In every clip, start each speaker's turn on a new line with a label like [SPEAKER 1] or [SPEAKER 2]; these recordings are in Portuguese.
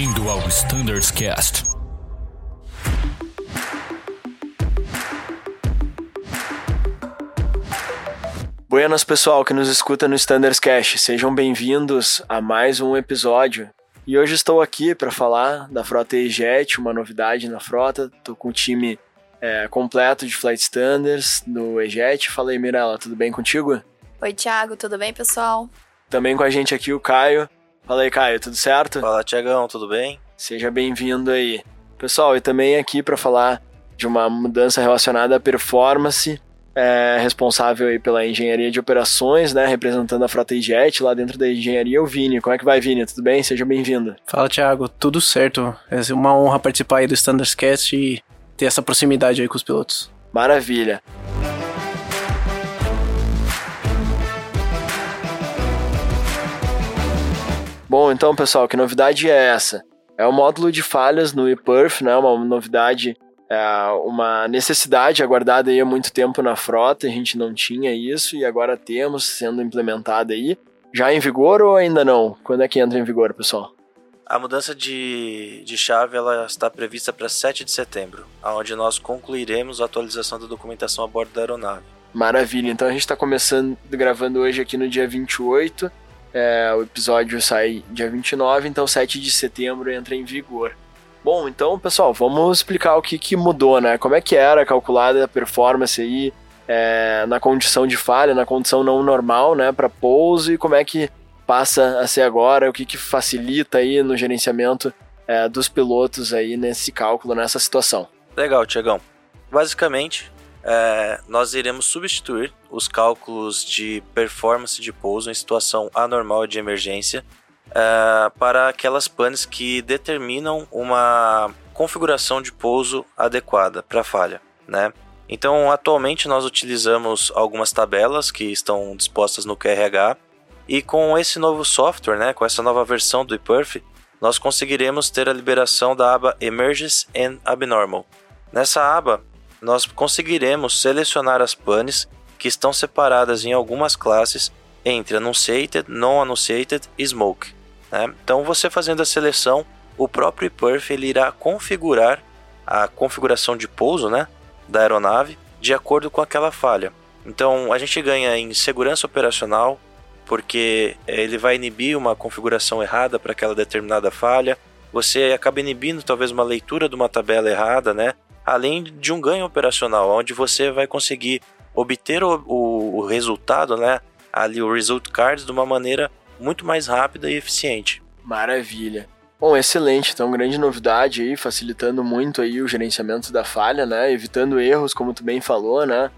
[SPEAKER 1] Bem-vindo ao Standards Cast.
[SPEAKER 2] Buenas pessoal que nos escuta no Standards Cast, sejam bem-vindos a mais um episódio. E hoje estou aqui para falar da frota E-Jet, uma novidade na frota. Estou com o time é, completo de Flight Standards do E-Jet. Fala aí, Mirella, tudo bem contigo?
[SPEAKER 3] Oi, Thiago, tudo bem, pessoal?
[SPEAKER 2] Também com a gente aqui o Caio. Fala aí, Caio, tudo certo?
[SPEAKER 4] Fala, Tiagão, tudo bem?
[SPEAKER 2] Seja bem-vindo aí. Pessoal, e também aqui para falar de uma mudança relacionada à performance, é, responsável aí pela engenharia de operações, né, representando a frota jet lá dentro da engenharia, o Vini. Como é que vai, Vini? Tudo bem? Seja bem-vindo.
[SPEAKER 5] Fala, Thiago. Tudo certo. É uma honra participar aí do Standards Cast e ter essa proximidade aí com os pilotos.
[SPEAKER 2] Maravilha. Bom, então, pessoal, que novidade é essa? É o módulo de falhas no ePerf, né? Uma novidade, é uma necessidade aguardada aí há muito tempo na frota, a gente não tinha isso e agora temos sendo implementada aí. Já em vigor ou ainda não? Quando é que entra em vigor, pessoal?
[SPEAKER 4] A mudança de, de chave ela está prevista para 7 de setembro, onde nós concluiremos a atualização da documentação a bordo da aeronave.
[SPEAKER 2] Maravilha, então a gente está começando, gravando hoje aqui no dia 28 é, o episódio sai dia 29, então 7 de setembro entra em vigor. Bom, então, pessoal, vamos explicar o que, que mudou, né? Como é que era calculada a performance aí é, na condição de falha, na condição não normal, né, para pouso e como é que passa a ser agora, o que, que facilita aí no gerenciamento é, dos pilotos aí nesse cálculo, nessa situação.
[SPEAKER 4] Legal, Tiagão. Basicamente, é, nós iremos substituir os cálculos de performance de pouso em situação anormal de emergência é, para aquelas panes que determinam uma configuração de pouso adequada para falha, né? Então, atualmente nós utilizamos algumas tabelas que estão dispostas no QRH e com esse novo software, né, com essa nova versão do ePerf, nós conseguiremos ter a liberação da aba Emerges and Abnormal. Nessa aba, nós conseguiremos selecionar as panes que estão separadas em algumas classes entre Annunciated, Non-Annunciated e Smoke. Né? Então, você fazendo a seleção, o próprio ePerf ele irá configurar a configuração de pouso né, da aeronave de acordo com aquela falha. Então, a gente ganha em segurança operacional, porque ele vai inibir uma configuração errada para aquela determinada falha. Você acaba inibindo talvez uma leitura de uma tabela errada, né? Além de um ganho operacional, onde você vai conseguir obter o, o, o resultado, né, ali o result cards de uma maneira muito mais rápida e eficiente.
[SPEAKER 2] Maravilha. Bom, excelente. Então, grande novidade aí, facilitando muito aí o gerenciamento da falha, né? Evitando erros, como tu bem falou, né?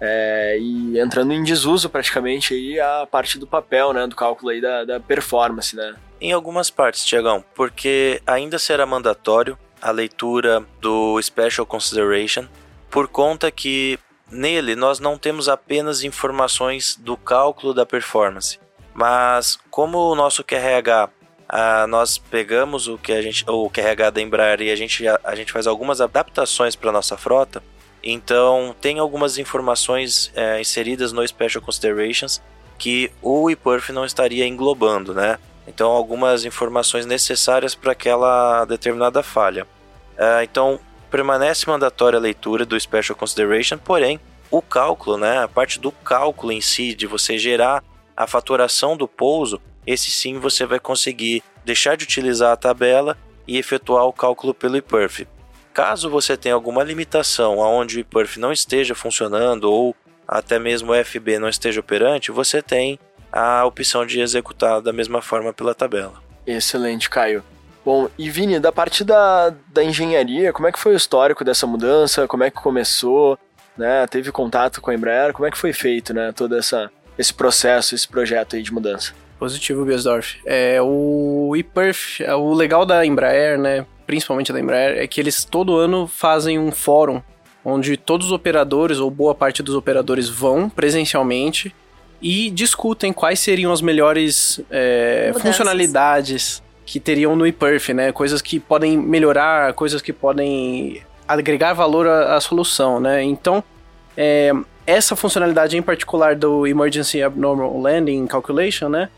[SPEAKER 2] É, e entrando em desuso praticamente aí a parte do papel, né? Do cálculo aí da, da performance, né?
[SPEAKER 4] Em algumas partes, Tiagão, porque ainda será mandatório a leitura do Special Consideration, por conta que nele nós não temos apenas informações do cálculo da performance, mas como o nosso QRH ah, nós pegamos o que a gente o QRH da Embraer e a gente a gente faz algumas adaptações para nossa frota, então tem algumas informações é, inseridas no Special Considerations que o ePerf não estaria englobando, né? Então, algumas informações necessárias para aquela determinada falha. Uh, então, permanece mandatória a leitura do Special Consideration, porém, o cálculo, né, a parte do cálculo em si, de você gerar a faturação do pouso, esse sim você vai conseguir deixar de utilizar a tabela e efetuar o cálculo pelo ePerf. Caso você tenha alguma limitação aonde o ePerf não esteja funcionando ou até mesmo o FB não esteja operante, você tem a opção de executar da mesma forma pela tabela.
[SPEAKER 2] Excelente, Caio. Bom, e Vini, da parte da, da engenharia, como é que foi o histórico dessa mudança? Como é que começou? Né? Teve contato com a Embraer? Como é que foi feito, né? Todo essa, esse processo, esse projeto aí de mudança?
[SPEAKER 5] Positivo, Biesdorf. É, o ePerf, é, o legal da Embraer, né, principalmente da Embraer, é que eles todo ano fazem um fórum onde todos os operadores, ou boa parte dos operadores, vão presencialmente e discutem quais seriam as melhores é, funcionalidades que teriam no ePerf, né? Coisas que podem melhorar, coisas que podem agregar valor à, à solução, né? Então, é, essa funcionalidade em particular do Emergency Abnormal Landing Calculation, né?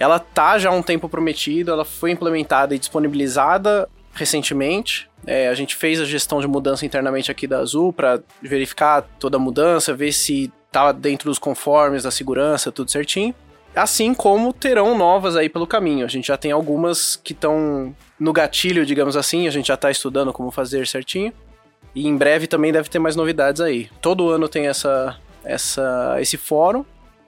[SPEAKER 5] ela tá já há um tempo prometido, ela foi implementada e disponibilizada recentemente. É, a gente fez a gestão de mudança internamente aqui da Azul para verificar toda a mudança, ver se tá dentro dos conformes da segurança, tudo certinho. Assim como terão novas aí pelo caminho. A gente já tem algumas que estão no gatilho, digamos assim, a gente já está estudando como fazer certinho. E em breve também deve ter mais novidades aí. Todo ano tem essa, essa, esse fórum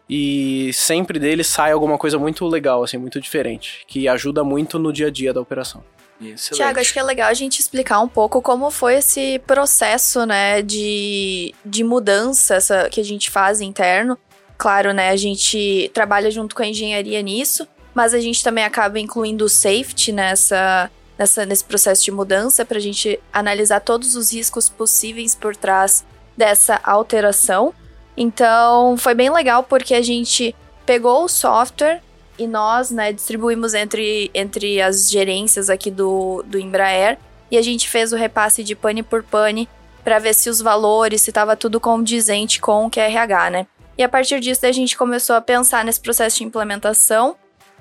[SPEAKER 5] e sempre dele sai alguma coisa muito legal, assim, muito diferente, que ajuda muito no dia a dia da operação.
[SPEAKER 3] Excelente. Tiago, acho que é legal a gente explicar um pouco como foi esse processo, né, de, de mudança essa, que a gente faz interno. Claro, né, a gente trabalha junto com a engenharia nisso, mas a gente também acaba incluindo o safety nessa, nessa, nesse processo de mudança para a gente analisar todos os riscos possíveis por trás dessa alteração. Então, foi bem legal porque a gente pegou o software e nós, né, distribuímos entre, entre as gerências aqui do, do Embraer e a gente fez o repasse de pane por pane para ver se os valores, se estava tudo condizente com o QRH, né? E a partir disso a gente começou a pensar nesse processo de implementação,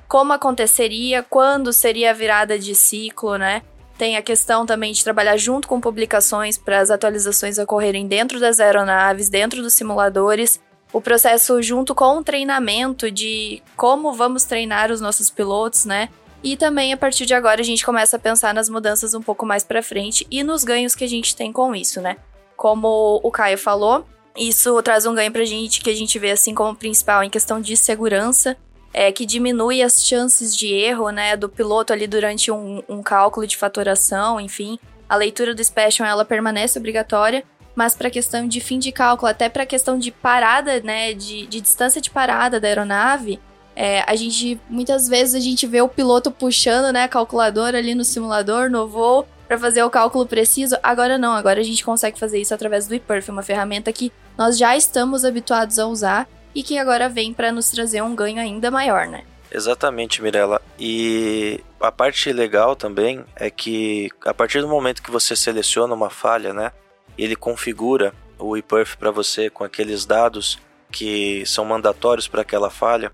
[SPEAKER 3] como aconteceria, quando seria a virada de ciclo, né? Tem a questão também de trabalhar junto com publicações para as atualizações ocorrerem dentro das aeronaves, dentro dos simuladores o processo junto com o treinamento de como vamos treinar os nossos pilotos, né? E também a partir de agora a gente começa a pensar nas mudanças um pouco mais para frente e nos ganhos que a gente tem com isso, né? Como o Caio falou, isso traz um ganho pra gente que a gente vê assim como principal em questão de segurança, é que diminui as chances de erro, né, do piloto ali durante um, um cálculo de fatoração, enfim. A leitura do Special ela permanece obrigatória, mas para questão de fim de cálculo, até para questão de parada, né, de, de distância de parada da aeronave, é, a gente muitas vezes a gente vê o piloto puxando, né, a calculadora ali no simulador, no voo, para fazer o cálculo preciso. Agora não, agora a gente consegue fazer isso através do ePerf, uma ferramenta que nós já estamos habituados a usar e que agora vem para nos trazer um ganho ainda maior, né?
[SPEAKER 4] Exatamente, Mirella. E a parte legal também é que a partir do momento que você seleciona uma falha, né, ele configura o ePerf para você com aqueles dados que são mandatórios para aquela falha.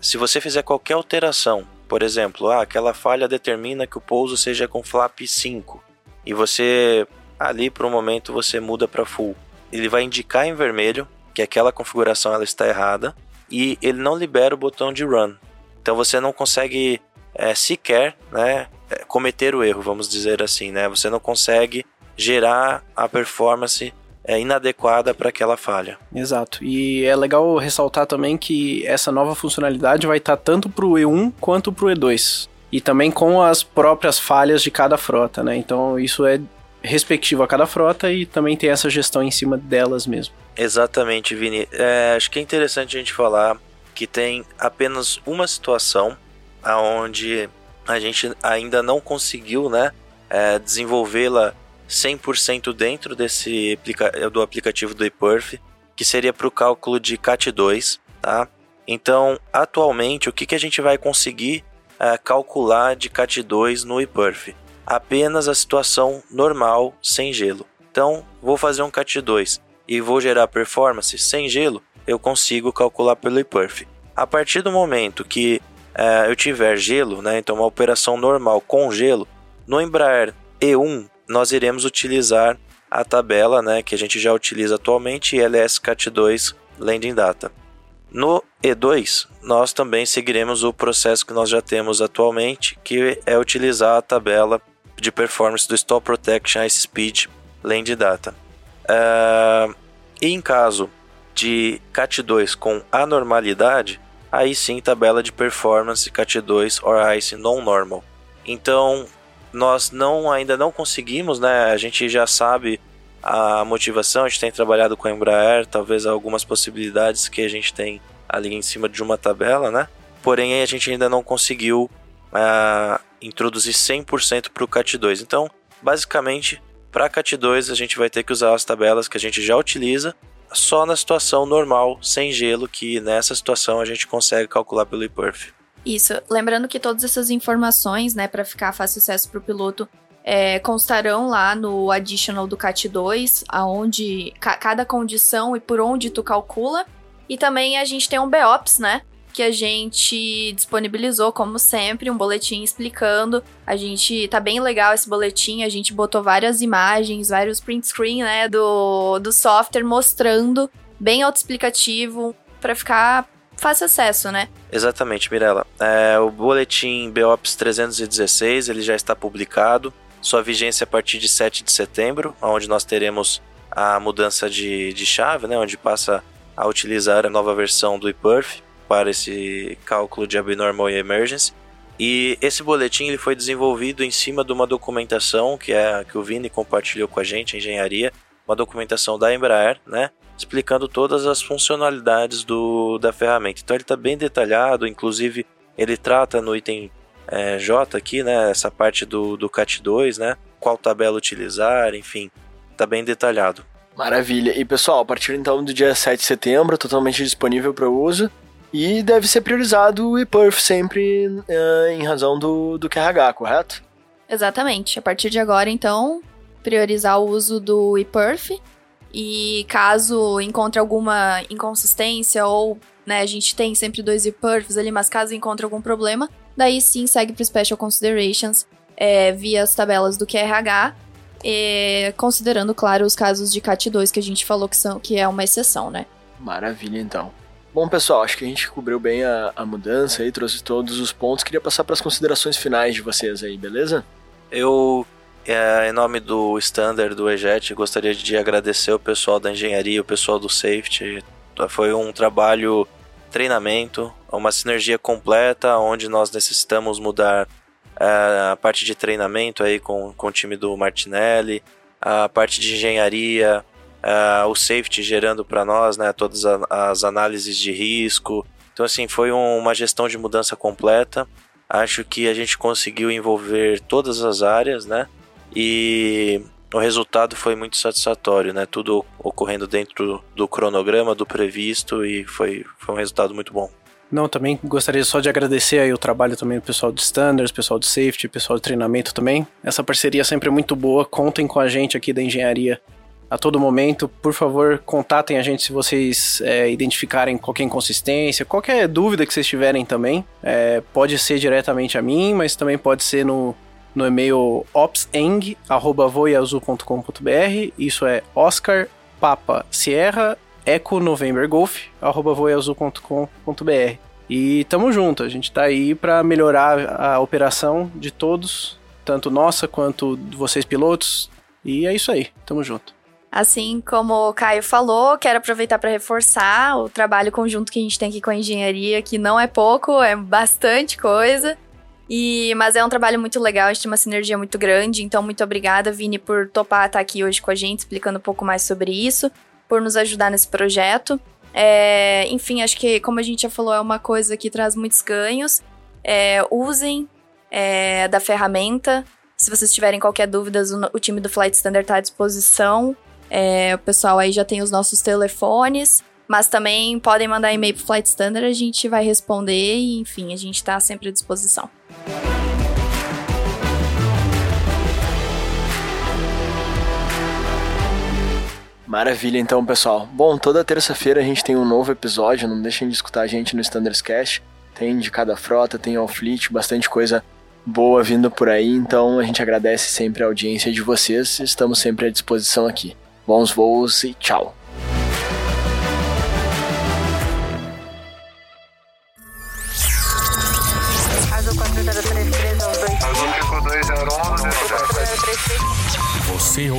[SPEAKER 4] Se você fizer qualquer alteração, por exemplo, ah, aquela falha determina que o pouso seja com flap 5 e você ali por um momento você muda para full, ele vai indicar em vermelho que aquela configuração ela está errada e ele não libera o botão de run. Então você não consegue é, sequer né, eh, cometer o erro, vamos dizer assim, né? Você não consegue gerar a performance é inadequada para aquela falha.
[SPEAKER 5] Exato. E é legal ressaltar também que essa nova funcionalidade vai estar tá tanto para o E1 quanto para o E2. E também com as próprias falhas de cada frota, né? Então isso é respectivo a cada frota e também tem essa gestão em cima delas mesmo.
[SPEAKER 4] Exatamente, Vini. É, acho que é interessante a gente falar que tem apenas uma situação aonde a gente ainda não conseguiu, né, é, desenvolvê-la 100% dentro desse do aplicativo do ePerf, que seria para o cálculo de CAT2, tá? Então, atualmente, o que, que a gente vai conseguir é, calcular de CAT2 no ePerf? Apenas a situação normal, sem gelo. Então, vou fazer um CAT2 e vou gerar performance sem gelo, eu consigo calcular pelo ePerf. A partir do momento que é, eu tiver gelo, né, então uma operação normal com gelo, no Embraer E1 nós iremos utilizar a tabela né, que a gente já utiliza atualmente, LSCAT2 Landing Data. No E2, nós também seguiremos o processo que nós já temos atualmente, que é utilizar a tabela de performance do Stall Protection Ice Speed Landing Data. Uh, e em caso de CAT2 com anormalidade, aí sim tabela de performance CAT2 or ICE non-normal. Então, nós não ainda não conseguimos, né? A gente já sabe a motivação, a gente tem trabalhado com a Embraer, talvez algumas possibilidades que a gente tem ali em cima de uma tabela, né? Porém, a gente ainda não conseguiu uh, introduzir 100% para o CAT2. Então, basicamente, para CAT2 a gente vai ter que usar as tabelas que a gente já utiliza só na situação normal, sem gelo, que nessa situação a gente consegue calcular pelo ePerf.
[SPEAKER 3] Isso. Lembrando que todas essas informações, né, para ficar fácil acesso para o piloto, é, constarão lá no additional do CAT 2, aonde ca cada condição e por onde tu calcula. E também a gente tem um BOPS, né? que a gente disponibilizou, como sempre, um boletim explicando. A gente tá bem legal esse boletim, a gente botou várias imagens, vários print screen, né, do, do software mostrando, bem autoexplicativo, para ficar fácil acesso, né?
[SPEAKER 4] Exatamente, Mirella. É, o boletim BOPS 316, ele já está publicado. Sua vigência a partir de 7 de setembro, onde nós teremos a mudança de, de chave, né, onde passa a utilizar a nova versão do ePerf para esse cálculo de abnormal e emergency. E esse boletim ele foi desenvolvido em cima de uma documentação que é que o Vini compartilhou com a gente, a engenharia, uma documentação da Embraer, né, explicando todas as funcionalidades do, da ferramenta. Então ele está bem detalhado, inclusive ele trata no item é, J aqui, né, essa parte do, do CAT2, né, qual tabela utilizar, enfim, está bem detalhado.
[SPEAKER 2] Maravilha. E pessoal, a partir então do dia 7 de setembro, totalmente disponível para uso. E deve ser priorizado o ePerf sempre uh, em razão do, do QRH, correto?
[SPEAKER 3] Exatamente. A partir de agora, então, priorizar o uso do ePerf. E caso encontre alguma inconsistência ou né, a gente tem sempre dois ePerfs ali, mas caso encontre algum problema, daí sim segue para Special Considerations é, via as tabelas do QRH é, considerando, claro, os casos de CAT2 que a gente falou que, são, que é uma exceção, né?
[SPEAKER 2] Maravilha, então. Bom, pessoal, acho que a gente cobriu bem a, a mudança aí, trouxe todos os pontos. Queria passar para as considerações finais de vocês aí, beleza?
[SPEAKER 4] Eu, é, em nome do Standard, do EJET, gostaria de agradecer o pessoal da engenharia, o pessoal do safety. Foi um trabalho, treinamento, uma sinergia completa, onde nós necessitamos mudar é, a parte de treinamento aí com, com o time do Martinelli, a parte de engenharia, uh, o safety gerando para nós, né, todas as análises de risco. Então assim, foi um, uma gestão de mudança completa. Acho que a gente conseguiu envolver todas as áreas, né? E o resultado foi muito satisfatório, né? Tudo ocorrendo dentro do cronograma, do previsto e foi, foi um resultado muito bom.
[SPEAKER 5] Não, também gostaria só de agradecer aí o trabalho também do pessoal de standards, pessoal de safety, pessoal de treinamento também. Essa parceria é sempre é muito boa. Contem com a gente aqui da engenharia a todo momento. Por favor, contatem a gente se vocês é, identificarem qualquer inconsistência, qualquer dúvida que vocês tiverem também. É, pode ser diretamente a mim, mas também pode ser no, no e-mail opseng.voiazul.com.br. Isso é Oscar Papa Sierra Eco November Golf, arroba voiazul.com.br. E tamo junto, a gente tá aí para melhorar a operação de todos, tanto nossa quanto vocês pilotos. E é isso aí, tamo junto.
[SPEAKER 3] Assim como o Caio falou, quero aproveitar para reforçar o trabalho conjunto que a gente tem aqui com a engenharia, que não é pouco, é bastante coisa. E, mas é um trabalho muito legal, a gente tem uma sinergia muito grande, então muito obrigada, Vini, por topar estar aqui hoje com a gente, explicando um pouco mais sobre isso por nos ajudar nesse projeto. É, enfim, acho que, como a gente já falou, é uma coisa que traz muitos ganhos. É, usem é, da ferramenta. Se vocês tiverem qualquer dúvida, o, o time do Flight Standard está à disposição. É, o pessoal aí já tem os nossos telefones. Mas também podem mandar e-mail pro Flight Standard, a gente vai responder e, enfim, a gente está sempre à disposição.
[SPEAKER 2] Maravilha, então, pessoal. Bom, toda terça-feira a gente tem um novo episódio, não deixem de escutar a gente no Standards Cast. Tem de cada frota, tem ao Fleet, bastante coisa boa vindo por aí, então a gente agradece sempre a audiência de vocês, estamos sempre à disposição aqui. Bons voos e tchau!